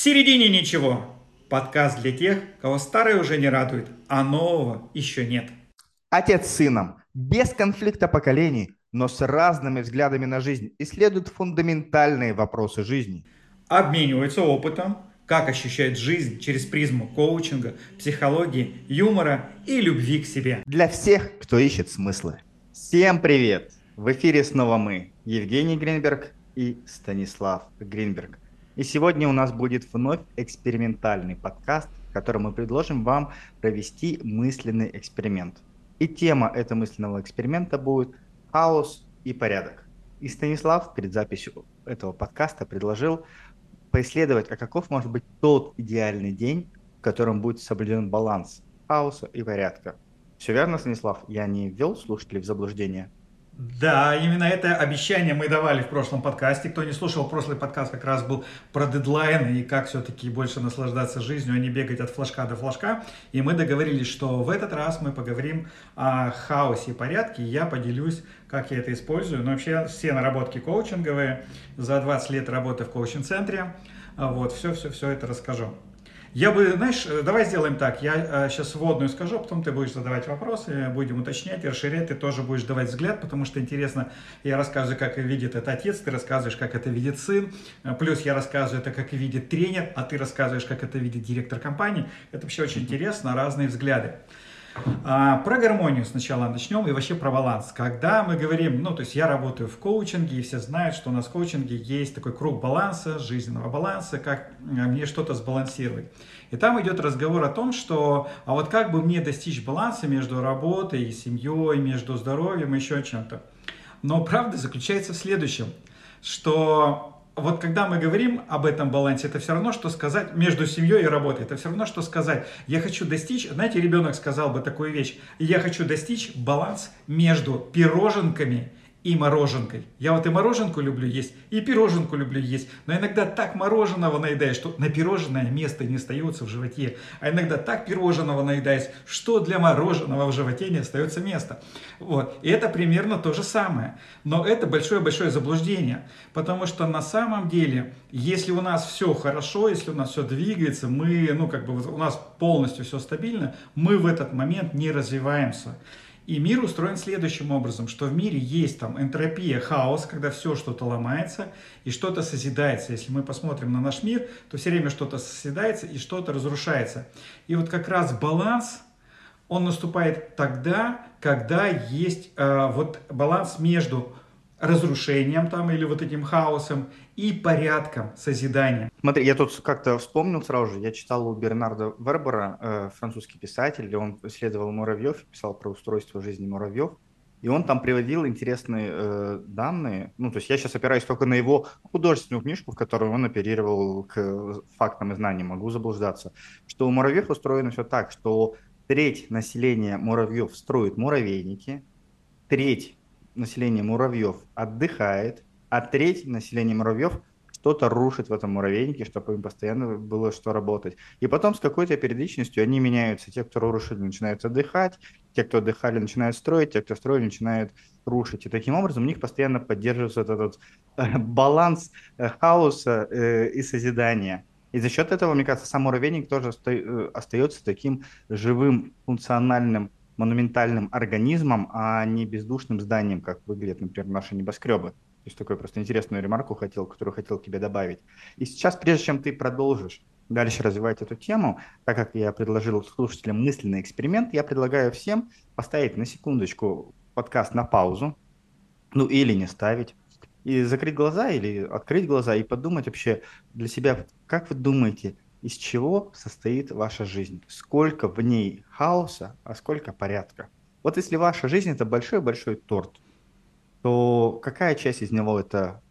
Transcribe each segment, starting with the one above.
середине ничего. Подкаст для тех, кого старое уже не радует, а нового еще нет. Отец с сыном, без конфликта поколений, но с разными взглядами на жизнь, исследуют фундаментальные вопросы жизни. Обмениваются опытом, как ощущает жизнь через призму коучинга, психологии, юмора и любви к себе. Для всех, кто ищет смыслы. Всем привет! В эфире снова мы, Евгений Гринберг и Станислав Гринберг. И сегодня у нас будет вновь экспериментальный подкаст, в котором мы предложим вам провести мысленный эксперимент. И тема этого мысленного эксперимента будет хаос и порядок. И Станислав перед записью этого подкаста предложил поисследовать, а каков может быть тот идеальный день, в котором будет соблюден баланс хаоса и порядка. Все верно, Станислав? Я не ввел слушателей в заблуждение? Да, именно это обещание мы давали в прошлом подкасте. Кто не слушал, прошлый подкаст как раз был про дедлайн и как все-таки больше наслаждаться жизнью, а не бегать от флажка до флажка. И мы договорились, что в этот раз мы поговорим о хаосе и порядке. Я поделюсь, как я это использую. Но вообще все наработки коучинговые. За 20 лет работы в коучинг-центре. Вот, все-все-все это расскажу. Я бы, знаешь, э, давай сделаем так. Я сейчас э, вводную скажу, а потом ты будешь задавать вопросы, будем уточнять, расширять, ты тоже будешь давать взгляд, потому что интересно, я рассказываю, как видит это отец, ты рассказываешь, как это видит сын, э, плюс я рассказываю это, как видит тренер, а ты рассказываешь, как это видит директор компании. Это вообще очень интересно, разные взгляды. А, про гармонию сначала начнем и вообще про баланс. Когда мы говорим, ну, то есть я работаю в коучинге, и все знают, что у нас в коучинге есть такой круг баланса, жизненного баланса, как э, мне что-то сбалансировать. И там идет разговор о том, что, а вот как бы мне достичь баланса между работой и семьей, между здоровьем и еще чем-то. Но правда заключается в следующем, что вот когда мы говорим об этом балансе, это все равно, что сказать между семьей и работой. Это все равно, что сказать, я хочу достичь, знаете, ребенок сказал бы такую вещь, я хочу достичь баланс между пироженками и мороженкой. Я вот и мороженку люблю есть, и пироженку люблю есть. Но иногда так мороженого наедаешь, что на пирожное место не остается в животе. А иногда так пироженого наедаешь, что для мороженого в животе не остается места. Вот. И это примерно то же самое. Но это большое-большое заблуждение. Потому что на самом деле, если у нас все хорошо, если у нас все двигается, мы, ну как бы у нас полностью все стабильно, мы в этот момент не развиваемся. И мир устроен следующим образом, что в мире есть там энтропия, хаос, когда все что-то ломается и что-то созидается. Если мы посмотрим на наш мир, то все время что-то созидается и что-то разрушается. И вот как раз баланс, он наступает тогда, когда есть э, вот баланс между разрушением там или вот этим хаосом и порядком созидания. Смотри, я тут как-то вспомнил сразу же, я читал у Бернарда Вербера, э, французский писатель, он исследовал муравьев, писал про устройство жизни муравьев, и он там приводил интересные э, данные. Ну, то есть я сейчас опираюсь только на его художественную книжку, в которой он оперировал к фактам и знаниям, могу заблуждаться, что у муравьев устроено все так, что треть населения муравьев строит муравейники, треть населения муравьев отдыхает, а треть населения муравьев что-то рушит в этом муравейнике, чтобы им постоянно было что работать. И потом с какой-то периодичностью они меняются. Те, кто рушили, начинают отдыхать, те, кто отдыхали, начинают строить, те, кто строили, начинают рушить. И таким образом у них постоянно поддерживается этот, этот э, баланс э, хаоса э, и созидания. И за счет этого, мне кажется, сам муравейник тоже остается таким живым, функциональным монументальным организмом, а не бездушным зданием, как выглядят, например, наши небоскребы. То есть такую просто интересную ремарку хотел, которую хотел тебе добавить. И сейчас, прежде чем ты продолжишь дальше развивать эту тему, так как я предложил слушателям мысленный эксперимент, я предлагаю всем поставить на секундочку подкаст на паузу, ну или не ставить, и закрыть глаза или открыть глаза и подумать вообще для себя, как вы думаете, из чего состоит ваша жизнь, сколько в ней хаоса, а сколько порядка. Вот если ваша жизнь это большой-большой торт, то какая часть из него это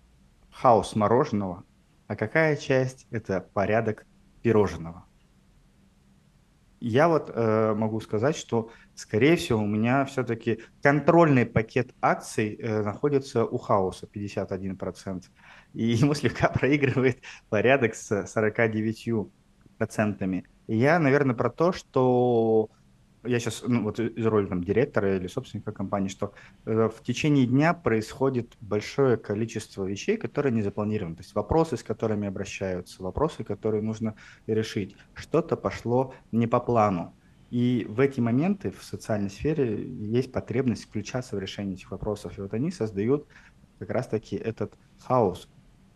хаос мороженого, а какая часть это порядок пирожного? Я вот э, могу сказать, что, скорее всего, у меня все-таки контрольный пакет акций э, находится у хаоса 51%. И ему слегка проигрывает порядок с 49% процентами. Я, наверное, про то, что я сейчас, ну, вот из роли там директора или собственника компании, что э, в течение дня происходит большое количество вещей, которые не запланированы. То есть вопросы, с которыми обращаются, вопросы, которые нужно решить. Что-то пошло не по плану. И в эти моменты в социальной сфере есть потребность включаться в решение этих вопросов. И вот они создают как раз-таки этот хаос,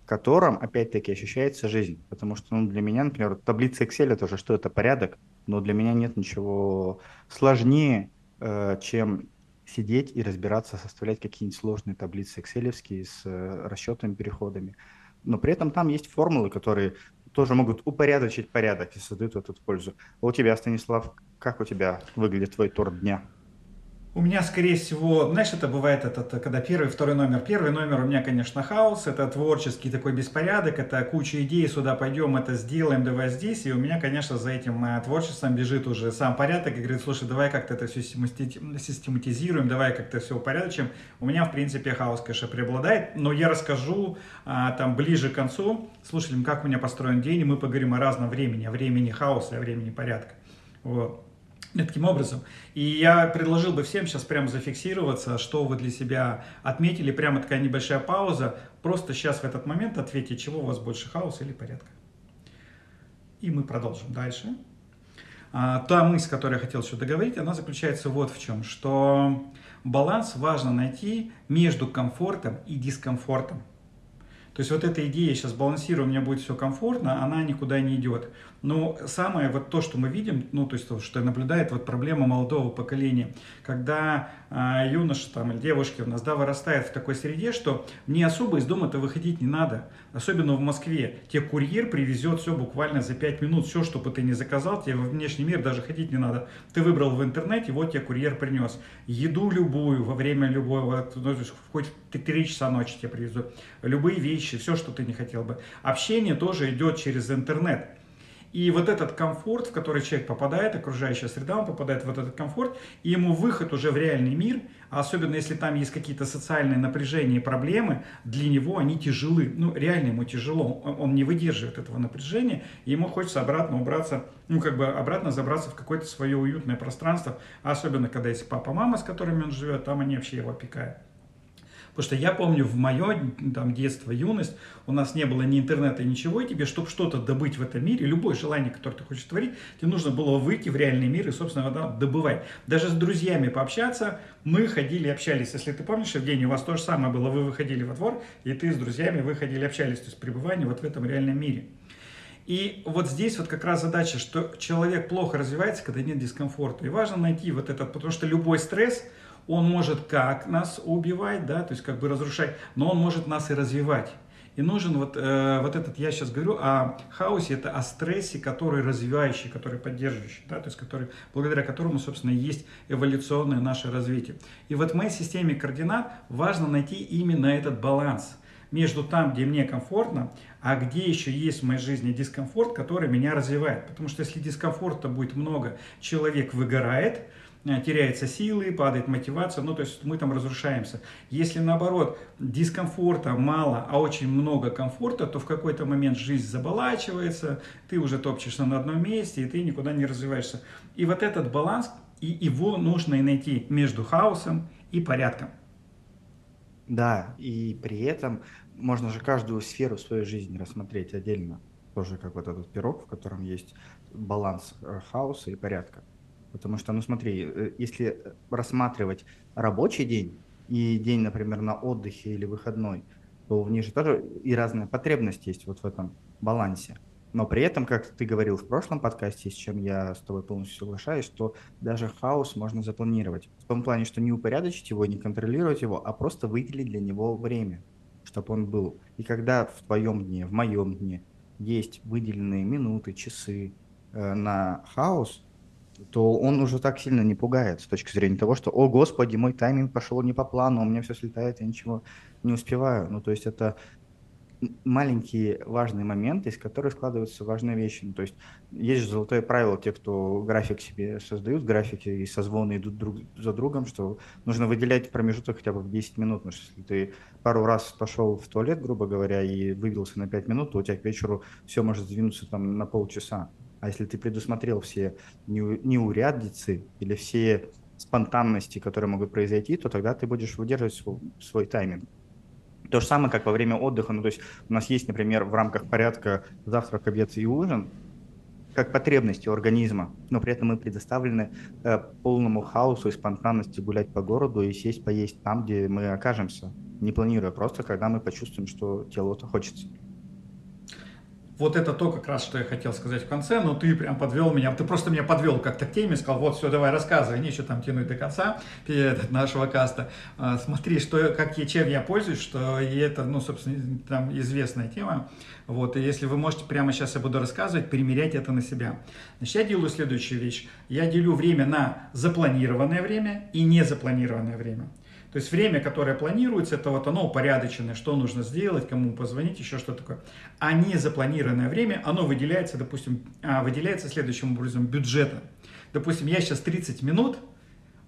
котором, опять-таки, ощущается жизнь. Потому что ну, для меня, например, таблица Excel это уже что это порядок, но для меня нет ничего сложнее, э, чем сидеть и разбираться, составлять какие-нибудь сложные таблицы Excel с э, расчетами, переходами. Но при этом там есть формулы, которые тоже могут упорядочить порядок и создают эту пользу. А у тебя, Станислав, как у тебя выглядит твой тур дня? У меня, скорее всего, знаешь, это бывает, этот, когда первый, второй номер. Первый номер у меня, конечно, хаос, это творческий такой беспорядок, это куча идей, сюда пойдем, это сделаем, давай здесь. И у меня, конечно, за этим э, творчеством бежит уже сам порядок и говорит, слушай, давай как-то это все систематизируем, давай как-то все упорядочим. У меня, в принципе, хаос, конечно, преобладает, но я расскажу а, там ближе к концу слушателям, как у меня построен день, и мы поговорим о разном времени, о времени хаоса о времени порядка. Вот таким образом. И я предложил бы всем сейчас прямо зафиксироваться, что вы для себя отметили, прямо такая небольшая пауза, просто сейчас в этот момент ответьте, чего у вас больше хаоса или порядка. И мы продолжим дальше. А, та мысль, которую я хотел еще договорить, она заключается вот в чем, что баланс важно найти между комфортом и дискомфортом. То есть вот эта идея, сейчас балансирую, у меня будет все комфортно, она никуда не идет. Но самое вот то, что мы видим, ну то есть то, что наблюдает вот проблема молодого поколения, когда э, юноша там или девушки у нас да, вырастает в такой среде, что мне особо из дома-то выходить не надо, особенно в Москве. Тебе курьер привезет все буквально за 5 минут, все, что бы ты не заказал, тебе в внешний мир даже ходить не надо. Ты выбрал в интернете, вот тебе курьер принес. Еду любую, во время любого, ну, хоть в 3 часа ночи тебе привезут. Любые вещи, все, что ты не хотел бы. Общение тоже идет через интернет. И вот этот комфорт, в который человек попадает, окружающая среда, он попадает в вот этот комфорт, и ему выход уже в реальный мир, а особенно если там есть какие-то социальные напряжения и проблемы, для него они тяжелы. Ну, реально ему тяжело, он не выдерживает этого напряжения, и ему хочется обратно убраться, ну, как бы обратно забраться в какое-то свое уютное пространство, особенно когда есть папа, мама, с которыми он живет, там они вообще его опекают. Потому что я помню в мое там, детство, юность, у нас не было ни интернета, ничего, и тебе, чтобы что-то добыть в этом мире, любое желание, которое ты хочешь творить, тебе нужно было выйти в реальный мир и, собственно, да, добывать. Даже с друзьями пообщаться, мы ходили, общались. Если ты помнишь, Евгений, у вас то же самое было, вы выходили во двор, и ты с друзьями выходили, общались, то есть пребывание вот в этом реальном мире. И вот здесь вот как раз задача, что человек плохо развивается, когда нет дискомфорта. И важно найти вот этот, потому что любой стресс – он может как нас убивать, да, то есть как бы разрушать, но он может нас и развивать. И нужен вот, э, вот этот, я сейчас говорю о хаосе, это о стрессе, который развивающий, который поддерживающий, да, то есть который, благодаря которому, собственно, есть эволюционное наше развитие. И вот в моей системе координат важно найти именно этот баланс между там, где мне комфортно, а где еще есть в моей жизни дискомфорт, который меня развивает. Потому что если дискомфорта будет много, человек выгорает, теряется силы, падает мотивация, ну то есть мы там разрушаемся. Если наоборот дискомфорта мало, а очень много комфорта, то в какой-то момент жизнь заболачивается, ты уже топчешься на одном месте, и ты никуда не развиваешься. И вот этот баланс, и его нужно и найти между хаосом и порядком. Да, и при этом можно же каждую сферу своей жизни рассмотреть отдельно. Тоже как вот этот пирог, в котором есть баланс э, хаоса и порядка. Потому что, ну смотри, э, если рассматривать рабочий день и день, например, на отдыхе или выходной, то в них же тоже и разная потребность есть вот в этом балансе. Но при этом, как ты говорил в прошлом подкасте, с чем я с тобой полностью соглашаюсь, что даже хаос можно запланировать. В том плане, что не упорядочить его, не контролировать его, а просто выделить для него время, чтобы он был. И когда в твоем дне, в моем дне есть выделенные минуты, часы э, на хаос, то он уже так сильно не пугает с точки зрения того, что, о, господи, мой тайминг пошел не по плану, у меня все слетает, я ничего не успеваю. Ну, то есть это маленькие важные моменты, из которых складываются важные вещи. Ну, то есть есть же золотое правило, те, кто график себе создают, графики и созвоны идут друг за другом, что нужно выделять промежуток хотя бы в 10 минут, потому что если ты пару раз пошел в туалет, грубо говоря, и выбился на 5 минут, то у тебя к вечеру все может сдвинуться там на полчаса. А если ты предусмотрел все неурядицы или все спонтанности, которые могут произойти, то тогда ты будешь выдерживать свой, свой тайминг. То же самое, как во время отдыха. Ну, то есть у нас есть, например, в рамках порядка завтрак, обед и ужин, как потребности организма, но при этом мы предоставлены э, полному хаосу и спонтанности гулять по городу и сесть поесть там, где мы окажемся, не планируя, просто когда мы почувствуем, что телу-то хочется. Вот это то, как раз, что я хотел сказать в конце, но ты прям подвел меня, ты просто меня подвел как-то к теме, сказал, вот, все, давай рассказывай, нечего там тянуть до конца нашего каста. А, смотри, что, как я, чем я пользуюсь, что и это, ну, собственно, там известная тема. Вот, и если вы можете, прямо сейчас я буду рассказывать, примерять это на себя. Значит, я делаю следующую вещь. Я делю время на запланированное время и незапланированное время. То есть время, которое планируется, это вот оно упорядоченное, что нужно сделать, кому позвонить, еще что такое. А не запланированное время, оно выделяется, допустим, а, выделяется следующим образом бюджетом. Допустим, я сейчас 30 минут,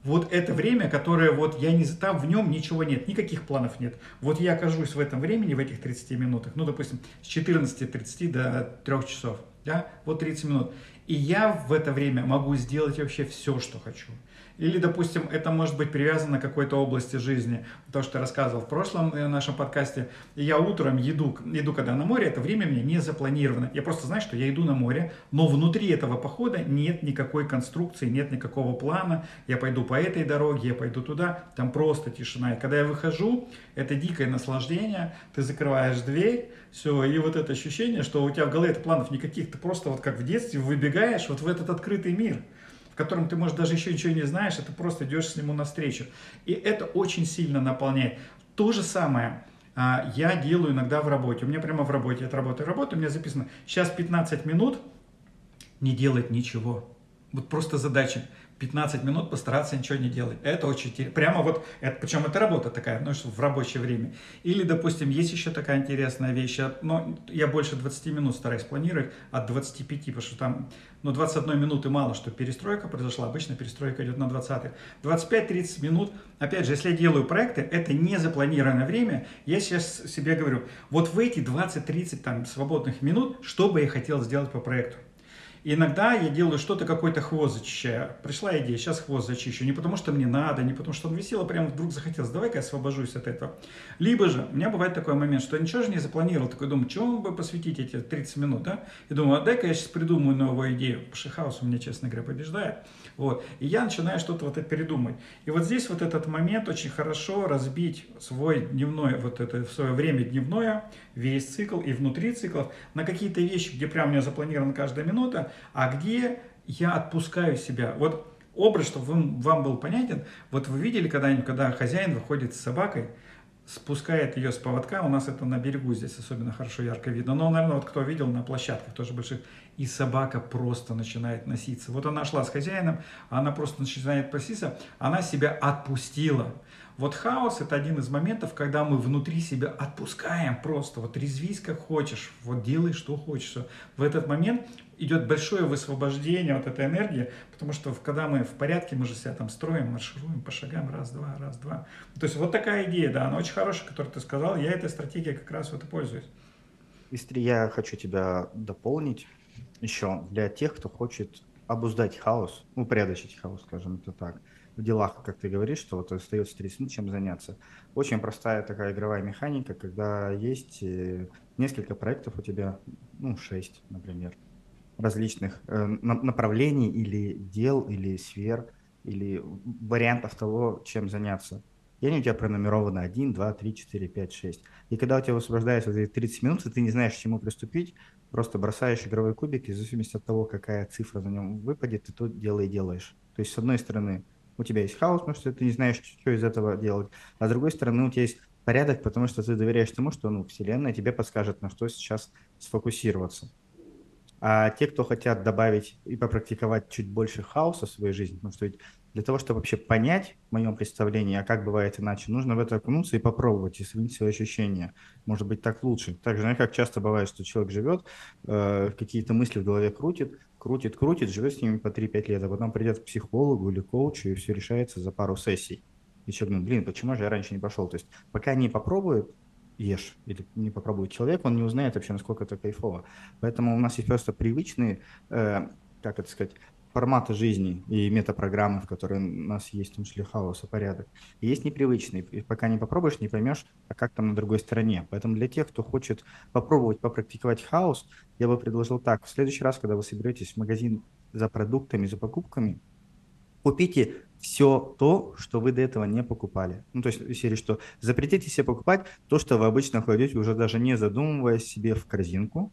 вот это время, которое вот я не там в нем ничего нет, никаких планов нет. Вот я окажусь в этом времени, в этих 30 минутах, ну, допустим, с 14.30 до 3 часов, да, вот 30 минут. И я в это время могу сделать вообще все, что хочу. Или, допустим, это может быть привязано к какой-то области жизни. То, что я рассказывал в прошлом э, нашем подкасте. Я утром еду, иду когда на море, это время мне не запланировано. Я просто знаю, что я иду на море, но внутри этого похода нет никакой конструкции, нет никакого плана. Я пойду по этой дороге, я пойду туда, там просто тишина. И когда я выхожу, это дикое наслаждение, ты закрываешь дверь, все, и вот это ощущение, что у тебя в голове планов никаких, ты просто вот как в детстве выбегаешь вот в этот открытый мир в котором ты, может, даже еще ничего не знаешь, а ты просто идешь с нему навстречу. И это очень сильно наполняет. То же самое а, я делаю иногда в работе. У меня прямо в работе, от работы работы, у меня записано, сейчас 15 минут не делать ничего. Вот просто задача 15 минут постараться ничего не делать. Это очень Прямо вот, это, причем это работа такая, ну, в рабочее время. Или, допустим, есть еще такая интересная вещь, но я больше 20 минут стараюсь планировать, от 25, потому что там, ну, 21 минуты мало, что перестройка произошла, обычно перестройка идет на 20. 25-30 минут, опять же, если я делаю проекты, это не запланированное время, я сейчас себе говорю, вот в эти 20-30 там свободных минут, что бы я хотел сделать по проекту. Иногда я делаю что-то, какой-то хвост зачищаю. Пришла идея, сейчас хвост зачищу. Не потому, что мне надо, не потому, что он висел, а прям вдруг захотелось, давай-ка я освобожусь от этого. Либо же, у меня бывает такой момент, что я ничего же не запланировал. Такой думаю, чему бы посвятить эти 30 минут, да? И думаю, а дай-ка я сейчас придумаю новую идею. Шихаус у меня, честно говоря, побеждает. Вот. И я начинаю что-то вот это передумать. И вот здесь вот этот момент очень хорошо разбить свой дневной, вот это свое время дневное, весь цикл и внутри циклов на какие-то вещи, где прям у меня запланирована каждая минута, а где я отпускаю себя. Вот образ, чтобы вам, вам был понятен, вот вы видели когда-нибудь, когда хозяин выходит с собакой, спускает ее с поводка, у нас это на берегу здесь особенно хорошо ярко видно, но, наверное, вот кто видел на площадках тоже больших, и собака просто начинает носиться. Вот она шла с хозяином, она просто начинает носиться, она себя отпустила. Вот хаос это один из моментов, когда мы внутри себя отпускаем просто, вот резвись как хочешь, вот делай что хочешь. В этот момент идет большое высвобождение вот этой энергии, потому что когда мы в порядке, мы же себя там строим, маршируем по шагам, раз-два, раз-два. То есть вот такая идея, да, она очень хорошая, которую ты сказал, я этой стратегией как раз вот и пользуюсь. Истри, я хочу тебя дополнить еще для тех, кто хочет обуздать хаос, упорядочить хаос, скажем это так в делах, как ты говоришь, что вот остается 30 минут, чем заняться. Очень простая такая игровая механика, когда есть э, несколько проектов у тебя, ну, 6, например, различных э, направлений или дел, или сфер, или вариантов того, чем заняться. И они у тебя пронумерованы 1, 2, 3, 4, 5, 6. И когда у тебя высвобождается эти 30 минут, и ты не знаешь, к чему приступить, просто бросаешь игровой кубик, и в зависимости от того, какая цифра на нем выпадет, ты то дело и делаешь. То есть, с одной стороны, у тебя есть хаос, потому что ты не знаешь, что из этого делать, а с другой стороны у тебя есть порядок, потому что ты доверяешь тому, что ну, Вселенная тебе подскажет, на что сейчас сфокусироваться. А те, кто хотят добавить и попрактиковать чуть больше хаоса в своей жизни, потому что ведь для того, чтобы вообще понять в моем представлении, а как бывает иначе, нужно в это окунуться и попробовать, и сравнить свои ощущения. Может быть, так лучше. Так же, знаешь, как часто бывает, что человек живет, э, какие-то мысли в голове крутит, крутит, крутит, живет с ними по 3-5 лет, а потом придет к психологу или коучу, и все решается за пару сессий. И человек думает, блин, почему же я раньше не пошел? То есть пока не попробует, ешь или не попробует человек, он не узнает вообще, насколько это кайфово. Поэтому у нас есть просто привычные, э, как это сказать, форматы жизни и метапрограммы, в которые у нас есть, в том числе хаос и порядок. И есть непривычные. И пока не попробуешь, не поймешь, а как там на другой стороне. Поэтому для тех, кто хочет попробовать попрактиковать хаос, я бы предложил так. В следующий раз, когда вы соберетесь в магазин за продуктами, за покупками, купите все то, что вы до этого не покупали. Ну, то есть, в серии, что запретите себе покупать то, что вы обычно кладете, уже даже не задумываясь себе в корзинку,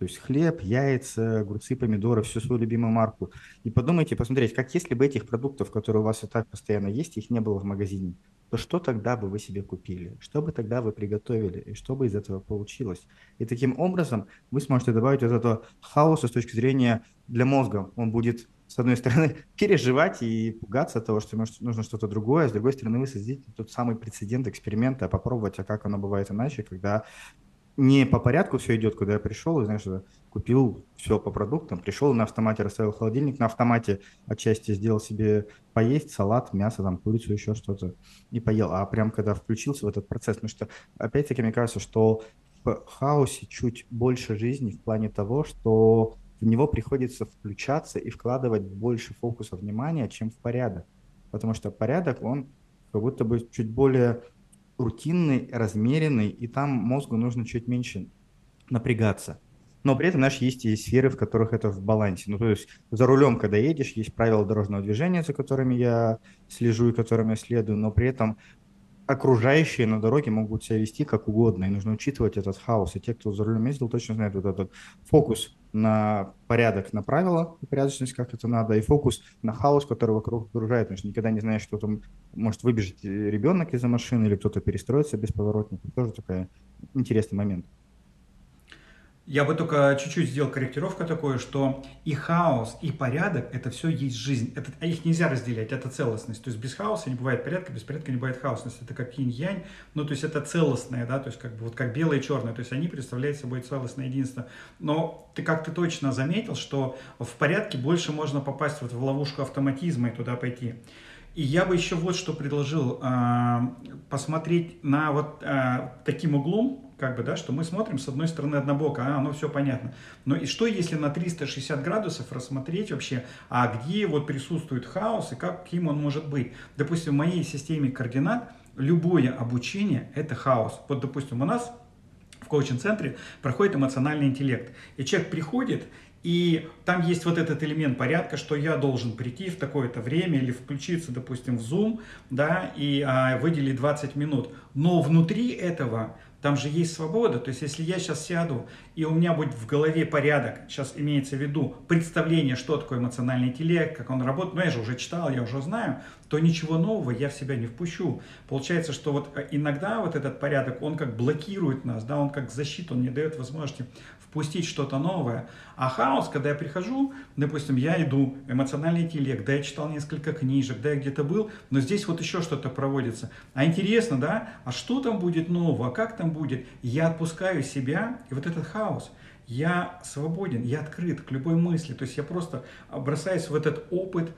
то есть хлеб, яйца, огурцы, помидоры, всю свою любимую марку. И подумайте, посмотреть, как если бы этих продуктов, которые у вас и так постоянно есть, их не было в магазине, то что тогда бы вы себе купили? Что бы тогда вы приготовили? И что бы из этого получилось? И таким образом вы сможете добавить вот этого хаоса с точки зрения для мозга. Он будет с одной стороны, переживать и пугаться того, что может, нужно что-то другое, а с другой стороны, вы создадите тот самый прецедент эксперимента, попробовать, а как оно бывает иначе, когда не по порядку все идет, куда я пришел, и, знаешь, купил все по продуктам, пришел на автомате, расставил холодильник, на автомате отчасти сделал себе поесть, салат, мясо, там, курицу, еще что-то, и поел. А прям когда включился в этот процесс, потому что, опять-таки, мне кажется, что в хаосе чуть больше жизни в плане того, что в него приходится включаться и вкладывать больше фокуса внимания, чем в порядок. Потому что порядок, он как будто бы чуть более рутинный, размеренный, и там мозгу нужно чуть меньше напрягаться. Но при этом, знаешь, есть и сферы, в которых это в балансе. Ну, то есть за рулем, когда едешь, есть правила дорожного движения, за которыми я слежу и которыми я следую, но при этом окружающие на дороге могут себя вести как угодно, и нужно учитывать этот хаос. И те, кто за рулем ездил, точно знают вот этот фокус на порядок, на правила и порядочность, как это надо, и фокус на хаос, который вокруг окружает. Потому что никогда не знаешь, что там может выбежать ребенок из-за машины или кто-то перестроится без поворотника. Тоже такой интересный момент. Я бы только чуть-чуть сделал корректировку такое, что и хаос, и порядок – это все есть жизнь. Это, а их нельзя разделять, это целостность. То есть без хаоса не бывает порядка, без порядка не бывает хаосности. Это как инь-янь, ну то есть это целостное, да, то есть как бы вот как белое и черное, то есть они представляют собой целостное единство. Но ты как ты точно заметил, что в порядке больше можно попасть вот в ловушку автоматизма и туда пойти. И я бы еще вот что предложил, э, посмотреть на вот э, таким углом, как бы, да, что мы смотрим с одной стороны однобоко, а оно все понятно. Но и что, если на 360 градусов рассмотреть вообще, а где вот присутствует хаос и каким он может быть? Допустим, в моей системе координат любое обучение – это хаос. Вот, допустим, у нас в коучинг-центре проходит эмоциональный интеллект. И человек приходит, и там есть вот этот элемент порядка, что я должен прийти в такое-то время или включиться, допустим, в Zoom, да, и а, выделить 20 минут. Но внутри этого там же есть свобода. То есть, если я сейчас сяду, и у меня будет в голове порядок, сейчас имеется в виду представление, что такое эмоциональный интеллект, как он работает, ну я же уже читал, я уже знаю, то ничего нового я в себя не впущу. Получается, что вот э, иногда вот этот порядок, он как блокирует нас, да, он как защиту, он не дает возможности впустить что-то новое. А хаос, когда я прихожу, допустим, я иду, эмоциональный интеллект, да, я читал несколько книжек, да, я где-то был, но здесь вот еще что-то проводится. А интересно, да, а что там будет нового, а как там будет? Я отпускаю себя, и вот этот хаос, я свободен, я открыт к любой мысли, то есть я просто бросаюсь в этот опыт,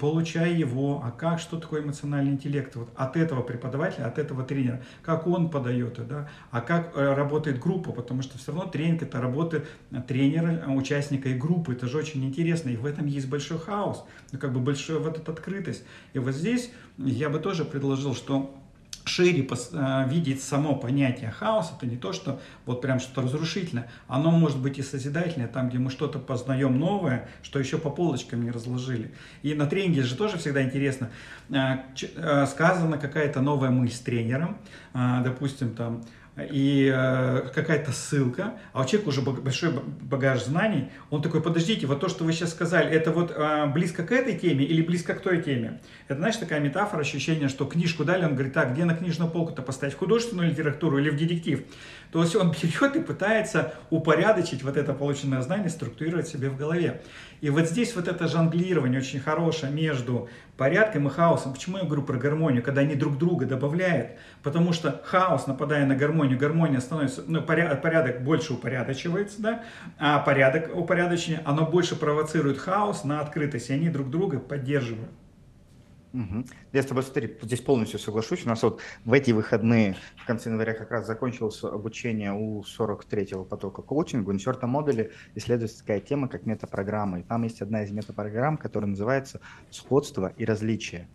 получая его, а как, что такое эмоциональный интеллект, вот от этого преподавателя, от этого тренера, как он подает, да, а как э, работает группа, потому что все равно тренинг это работа тренера, участника и группы, это же очень интересно, и в этом есть большой хаос, ну, как бы большая вот эта открытость. И вот здесь я бы тоже предложил, что шире э, видеть само понятие хаоса, это не то, что вот прям что-то разрушительное, оно может быть и созидательное, там, где мы что-то познаем новое, что еще по полочкам не разложили. И на тренинге же тоже всегда интересно, э, э, сказана какая-то новая мысль с тренером, допустим, там, и э, какая-то ссылка, а у человека уже большой багаж знаний, он такой, подождите, вот то, что вы сейчас сказали, это вот э, близко к этой теме или близко к той теме? Это, знаешь, такая метафора, ощущение, что книжку дали, он говорит, так, где на книжную полку-то поставить, в художественную литературу или в детектив? То есть он берет и пытается упорядочить вот это полученное знание, структурировать себе в голове. И вот здесь вот это жонглирование очень хорошее между порядком и хаосом. Почему я говорю про гармонию, когда они друг друга добавляют? Потому что хаос, нападая на гармонию, гармония становится, ну, порядок, больше упорядочивается, да, а порядок упорядочения, оно больше провоцирует хаос на открытость, и они друг друга поддерживают. Угу. Я с тобой, смотри, здесь полностью соглашусь. У нас вот в эти выходные, в конце января, как раз закончилось обучение у 43-го потока коучинга. На четвертом модуле исследуется такая тема, как метапрограмма. И там есть одна из метапрограмм, которая называется «Сходство и различие».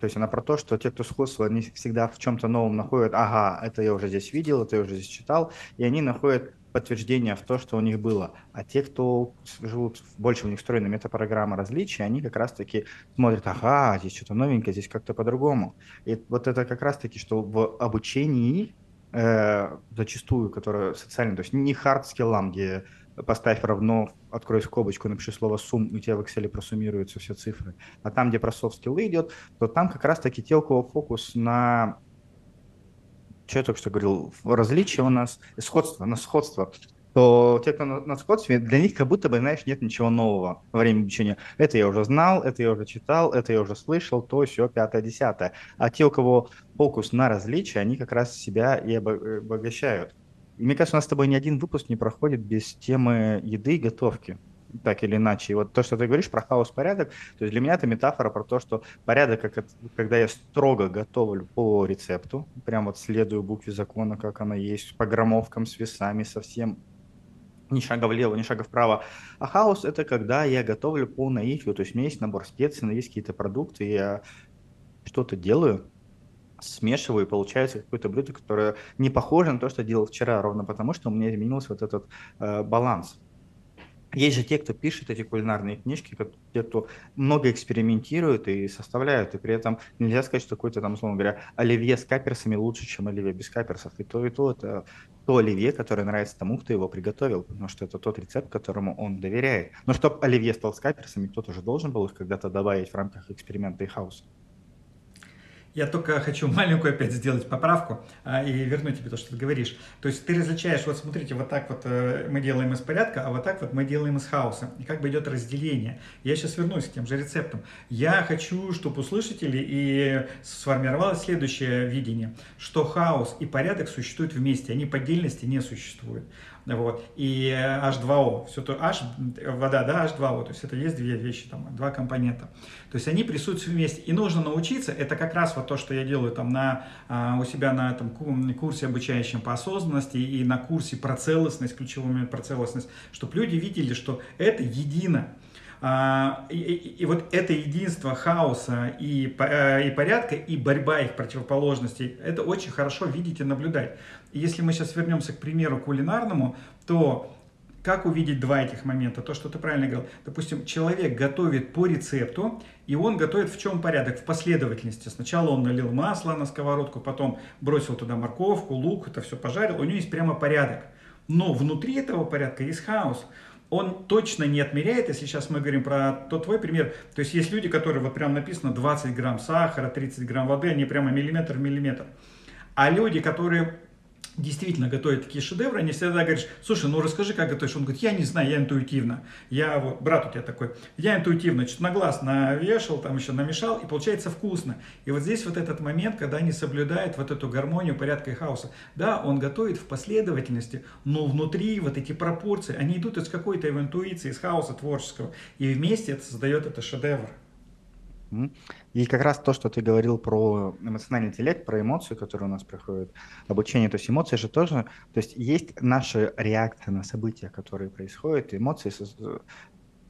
То есть она про то, что те, кто сходство, они всегда в чем-то новом находят, ага, это я уже здесь видел, это я уже здесь читал, и они находят подтверждение в то, что у них было. А те, кто живут, больше у них встроена метапрограмма различий, они как раз-таки смотрят, ага, здесь что-то новенькое, здесь как-то по-другому. И вот это как раз-таки, что в обучении э, зачастую, которое социально, то есть не хард-скиллам, где поставь равно, открой скобочку, напиши слово сум, у тебя в Excel просуммируются все цифры. А там, где про софт-скиллы идет, то там как раз-таки те, у кого фокус на что я только что говорил, различие у нас, сходство, на сходство, то те, кто на, на сходстве, для них как будто бы, знаешь, нет ничего нового во время обучения. Это я уже знал, это я уже читал, это я уже слышал, то, все, пятое, десятое. А те, у кого фокус на различие, они как раз себя и обогащают. Мне кажется, у нас с тобой ни один выпуск не проходит без темы еды и готовки так или иначе. И вот то, что ты говоришь про хаос-порядок, то есть для меня это метафора про то, что порядок, как когда я строго готовлю по рецепту, прям вот следую букве закона, как она есть, по граммовкам, с весами, совсем ни шага влево, ни шага вправо. А хаос – это когда я готовлю по наитию, то есть у меня есть набор специй, есть какие-то продукты, я что-то делаю, смешиваю, и получается какое-то блюдо, которое не похоже на то, что делал вчера, ровно потому, что у меня изменился вот этот э, баланс. Есть же те, кто пишет эти кулинарные книжки, те, кто много экспериментирует и составляют, и при этом нельзя сказать, что какой-то там, условно говоря, оливье с каперсами лучше, чем оливье без каперсов. И то, и то это то оливье, которое нравится тому, кто его приготовил, потому что это тот рецепт, которому он доверяет. Но чтобы оливье стал с каперсами, кто-то же должен был их когда-то добавить в рамках эксперимента и хаоса. Я только хочу маленькую опять сделать поправку а, и вернуть тебе то, что ты говоришь. То есть ты различаешь, вот смотрите, вот так вот э, мы делаем из порядка, а вот так вот мы делаем из хаоса. И как бы идет разделение. Я сейчас вернусь к тем же рецептам. Я хочу, чтобы у слушателей и сформировалось следующее видение, что хаос и порядок существуют вместе, они по отдельности не существуют вот, и H2O, все то H, вода, да, H2O, то есть это есть две вещи, там, два компонента. То есть они присутствуют вместе, и нужно научиться, это как раз вот то, что я делаю там на, а, у себя на этом курсе обучающем по осознанности и на курсе про целостность, ключевой момент про целостность, чтобы люди видели, что это едино. А, и, и, и вот это единство хаоса и, э, и порядка, и борьба их противоположностей, это очень хорошо видеть и наблюдать. Если мы сейчас вернемся к примеру кулинарному, то как увидеть два этих момента? То, что ты правильно говорил. Допустим, человек готовит по рецепту, и он готовит в чем порядок? В последовательности. Сначала он налил масло на сковородку, потом бросил туда морковку, лук, это все пожарил. У него есть прямо порядок. Но внутри этого порядка есть хаос он точно не отмеряет, если сейчас мы говорим про тот твой пример, то есть есть люди, которые вот прям написано 20 грамм сахара, 30 грамм воды, они прямо миллиметр в миллиметр. А люди, которые действительно готовит такие шедевры, они всегда говорят, слушай, ну расскажи, как готовишь. Он говорит, я не знаю, я интуитивно. Я вот, брат у тебя такой, я интуитивно, что-то на глаз навешал, там еще намешал, и получается вкусно. И вот здесь вот этот момент, когда они соблюдают вот эту гармонию порядка и хаоса. Да, он готовит в последовательности, но внутри вот эти пропорции, они идут из какой-то интуиции, из хаоса творческого. И вместе это создает это шедевр. И как раз то, что ты говорил про эмоциональный интеллект, про эмоции, которые у нас проходят, обучение, то есть эмоции же тоже, то есть есть наша реакция на события, которые происходят, эмоции,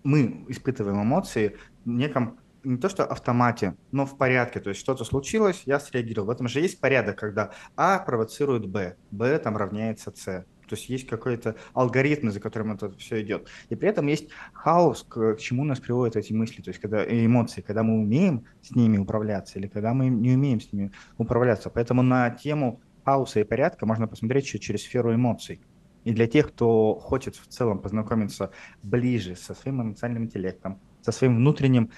мы испытываем эмоции в неком не то что автомате, но в порядке. То есть что-то случилось, я среагировал. В этом же есть порядок, когда А провоцирует Б, Б там равняется С. То есть есть какой-то алгоритм, за которым это все идет. И при этом есть хаос, к, к чему нас приводят эти мысли, то есть когда эмоции, когда мы умеем с ними управляться или когда мы не умеем с ними управляться. Поэтому на тему хаоса и порядка можно посмотреть еще через сферу эмоций. И для тех, кто хочет в целом познакомиться ближе со своим эмоциональным интеллектом, со своим внутренним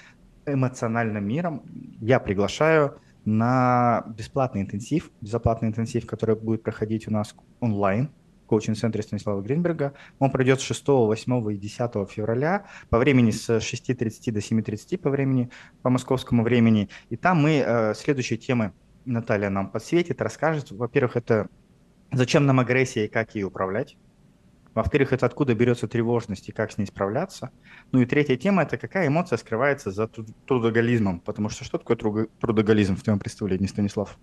эмоциональным миром, я приглашаю на бесплатный интенсив, бесплатный интенсив, который будет проходить у нас онлайн коучинг-центре Станислава Гринберга. Он пройдет с 6, 8 и 10 февраля по времени с 6.30 до 7.30 по времени, по московскому времени. И там мы э, следующие темы Наталья нам подсветит, расскажет. Во-первых, это зачем нам агрессия и как ей управлять. Во-вторых, это откуда берется тревожность и как с ней справляться. Ну и третья тема – это какая эмоция скрывается за трудоголизмом. Потому что что такое трудоголизм в твоем представлении, Станислав?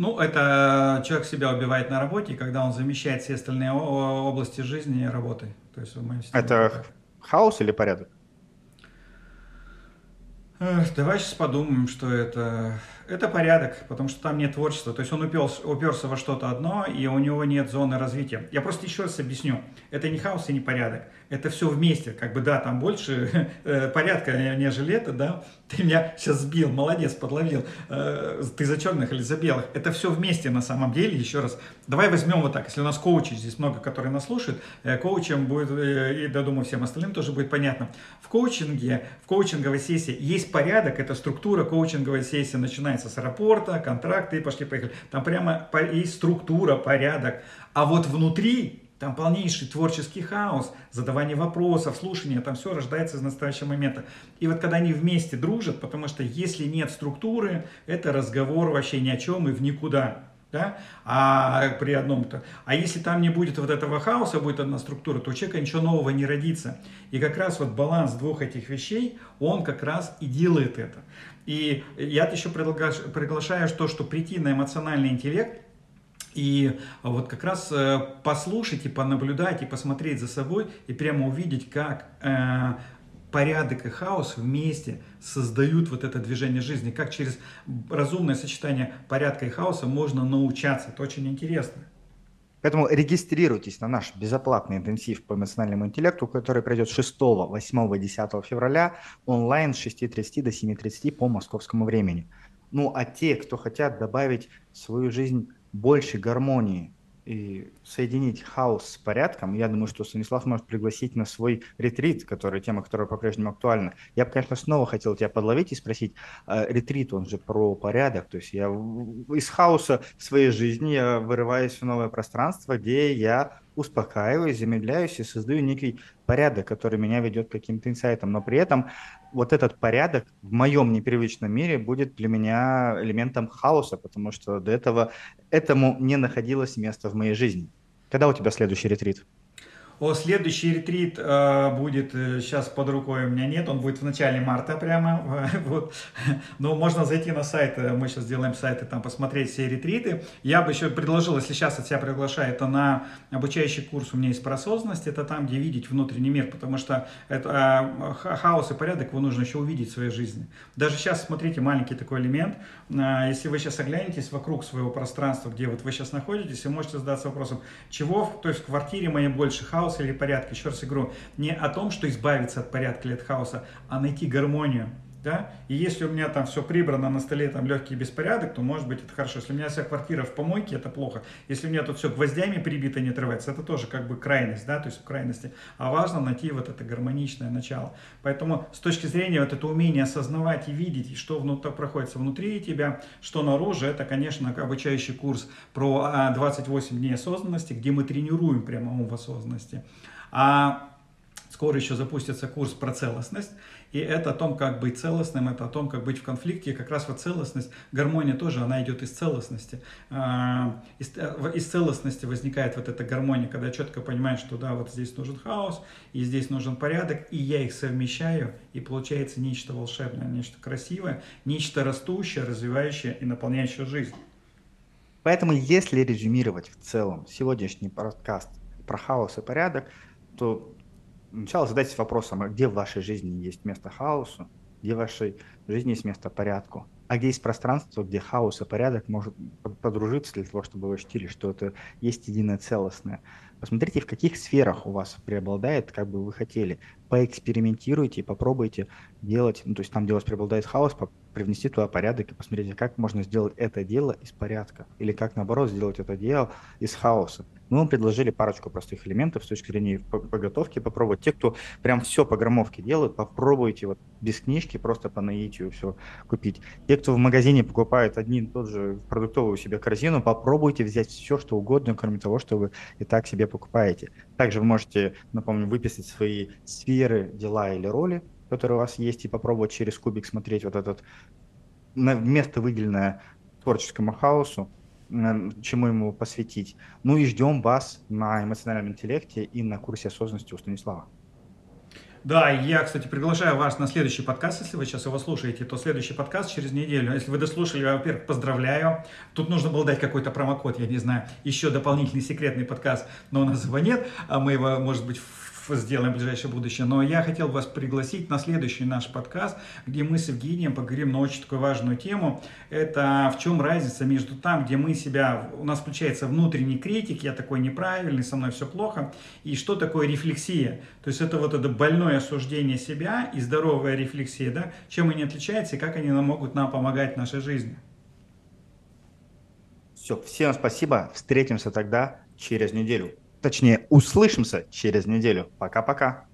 Ну, это человек себя убивает на работе, когда он замещает все остальные области жизни работой. То есть это хаос или порядок? Давай сейчас подумаем, что это это порядок, потому что там нет творчества. То есть он уперся, уперся во что-то одно, и у него нет зоны развития. Я просто еще раз объясню. Это не хаос и не порядок. Это все вместе. Как бы, да, там больше э, порядка, нежели это, да. Ты меня сейчас сбил, молодец, подловил. Э, ты за черных или за белых. Это все вместе на самом деле. Еще раз, давай возьмем вот так. Если у нас коучи, здесь много, которые нас слушают, э, коучем будет, и, да, думаю, всем остальным тоже будет понятно. В коучинге, в коучинговой сессии есть порядок, это структура коучинговой сессии начинается начинается с аэропорта, контракты пошли-поехали. Там прямо есть структура, порядок. А вот внутри там полнейший творческий хаос, задавание вопросов, слушание, там все рождается из настоящего момента. И вот когда они вместе дружат, потому что если нет структуры, это разговор вообще ни о чем и в никуда да, а при одном-то. А если там не будет вот этого хаоса, будет одна структура, то у человека ничего нового не родится. И как раз вот баланс двух этих вещей, он как раз и делает это. И я еще приглашаю, приглашаю то, что прийти на эмоциональный интеллект, и вот как раз э, послушать и понаблюдать и посмотреть за собой и прямо увидеть, как э, порядок и хаос вместе создают вот это движение жизни, как через разумное сочетание порядка и хаоса можно научаться. Это очень интересно. Поэтому регистрируйтесь на наш безоплатный интенсив по эмоциональному интеллекту, который пройдет 6, 8 и 10 февраля онлайн с 6.30 до 7.30 по московскому времени. Ну а те, кто хотят добавить в свою жизнь больше гармонии, и соединить хаос с порядком, я думаю, что Станислав может пригласить на свой ретрит, который тема, которая по-прежнему актуальна. Я бы, конечно, снова хотел тебя подловить и спросить, а, ретрит, он же про порядок, то есть я из хаоса своей жизни я вырываюсь в новое пространство, где я успокаиваюсь, замедляюсь и создаю некий порядок, который меня ведет к каким-то инсайтам. Но при этом вот этот порядок в моем непривычном мире будет для меня элементом хаоса, потому что до этого этому не находилось места в моей жизни. Когда у тебя следующий ретрит? О, следующий ретрит э, будет э, сейчас под рукой у меня нет, он будет в начале марта прямо. вот. Но можно зайти на сайт, э, мы сейчас сделаем сайт и там посмотреть все ретриты. Я бы еще предложил, если сейчас от себя приглашаю, это на обучающий курс у меня есть про осознанность, это там, где видеть внутренний мир, потому что это э, хаос и порядок его нужно еще увидеть в своей жизни. Даже сейчас, смотрите, маленький такой элемент, э, если вы сейчас оглянетесь вокруг своего пространства, где вот вы сейчас находитесь, вы можете задаться вопросом, чего, то есть в квартире моей больше хаоса, хаоса или порядка. Еще раз игру. Не о том, что избавиться от порядка или от хаоса, а найти гармонию. Да? И если у меня там все прибрано на столе, там легкий беспорядок, то может быть это хорошо. Если у меня вся квартира в помойке, это плохо. Если у меня тут все гвоздями прибито, не отрывается, это тоже как бы крайность, да, то есть в крайности. А важно найти вот это гармоничное начало. Поэтому с точки зрения вот это умение осознавать и видеть, что внутри проходит внутри тебя, что наружу, это, конечно, обучающий курс про 28 а, дней осознанности, где мы тренируем прямо ум в осознанности. А скоро еще запустится курс про целостность. И это о том, как быть целостным, это о том, как быть в конфликте. И как раз вот целостность, гармония тоже, она идет из целостности. Из, э, из целостности возникает вот эта гармония, когда четко понимаю, что да, вот здесь нужен хаос, и здесь нужен порядок, и я их совмещаю, и получается нечто волшебное, нечто красивое, нечто растущее, развивающее и наполняющее жизнь. Поэтому, если резюмировать в целом сегодняшний подкаст про хаос и порядок, то Сначала задайтесь вопросом, а где в вашей жизни есть место хаосу, где в вашей жизни есть место порядку, а где есть пространство, где хаос и порядок может подружиться для того, чтобы вы ощутили, что это есть единое целостное. Посмотрите, в каких сферах у вас преобладает, как бы вы хотели. Поэкспериментируйте, попробуйте делать, ну, то есть там, где у вас преобладает хаос, привнести туда порядок и посмотрите, как можно сделать это дело из порядка. Или как, наоборот, сделать это дело из хаоса. Мы предложили парочку простых элементов с точки зрения подготовки попробовать. Те, кто прям все по граммовке делают, попробуйте вот без книжки просто по наитию все купить. Те, кто в магазине покупает один тот же продуктовую себе корзину, попробуйте взять все, что угодно, кроме того, что вы и так себе покупаете. Также вы можете, напомню, выписать свои сферы, дела или роли, которые у вас есть, и попробовать через кубик смотреть вот этот место, выделенное творческому хаосу, чему ему посвятить. Ну и ждем вас на эмоциональном интеллекте и на курсе осознанности у Станислава. Да, я, кстати, приглашаю вас на следующий подкаст, если вы сейчас его слушаете, то следующий подкаст через неделю. Если вы дослушали, во-первых, поздравляю. Тут нужно было дать какой-то промокод, я не знаю, еще дополнительный секретный подкаст, но у нас его нет, а мы его, может быть, сделаем в ближайшее будущее. Но я хотел вас пригласить на следующий наш подкаст, где мы с Евгением поговорим на очень такую важную тему. Это в чем разница между там, где мы себя, у нас включается внутренний критик, я такой неправильный, со мной все плохо, и что такое рефлексия. То есть это вот это больное осуждение себя и здоровая рефлексия, да, чем они отличаются и как они нам могут нам помогать в нашей жизни. Все, всем спасибо. Встретимся тогда через неделю. Точнее, услышимся через неделю. Пока-пока.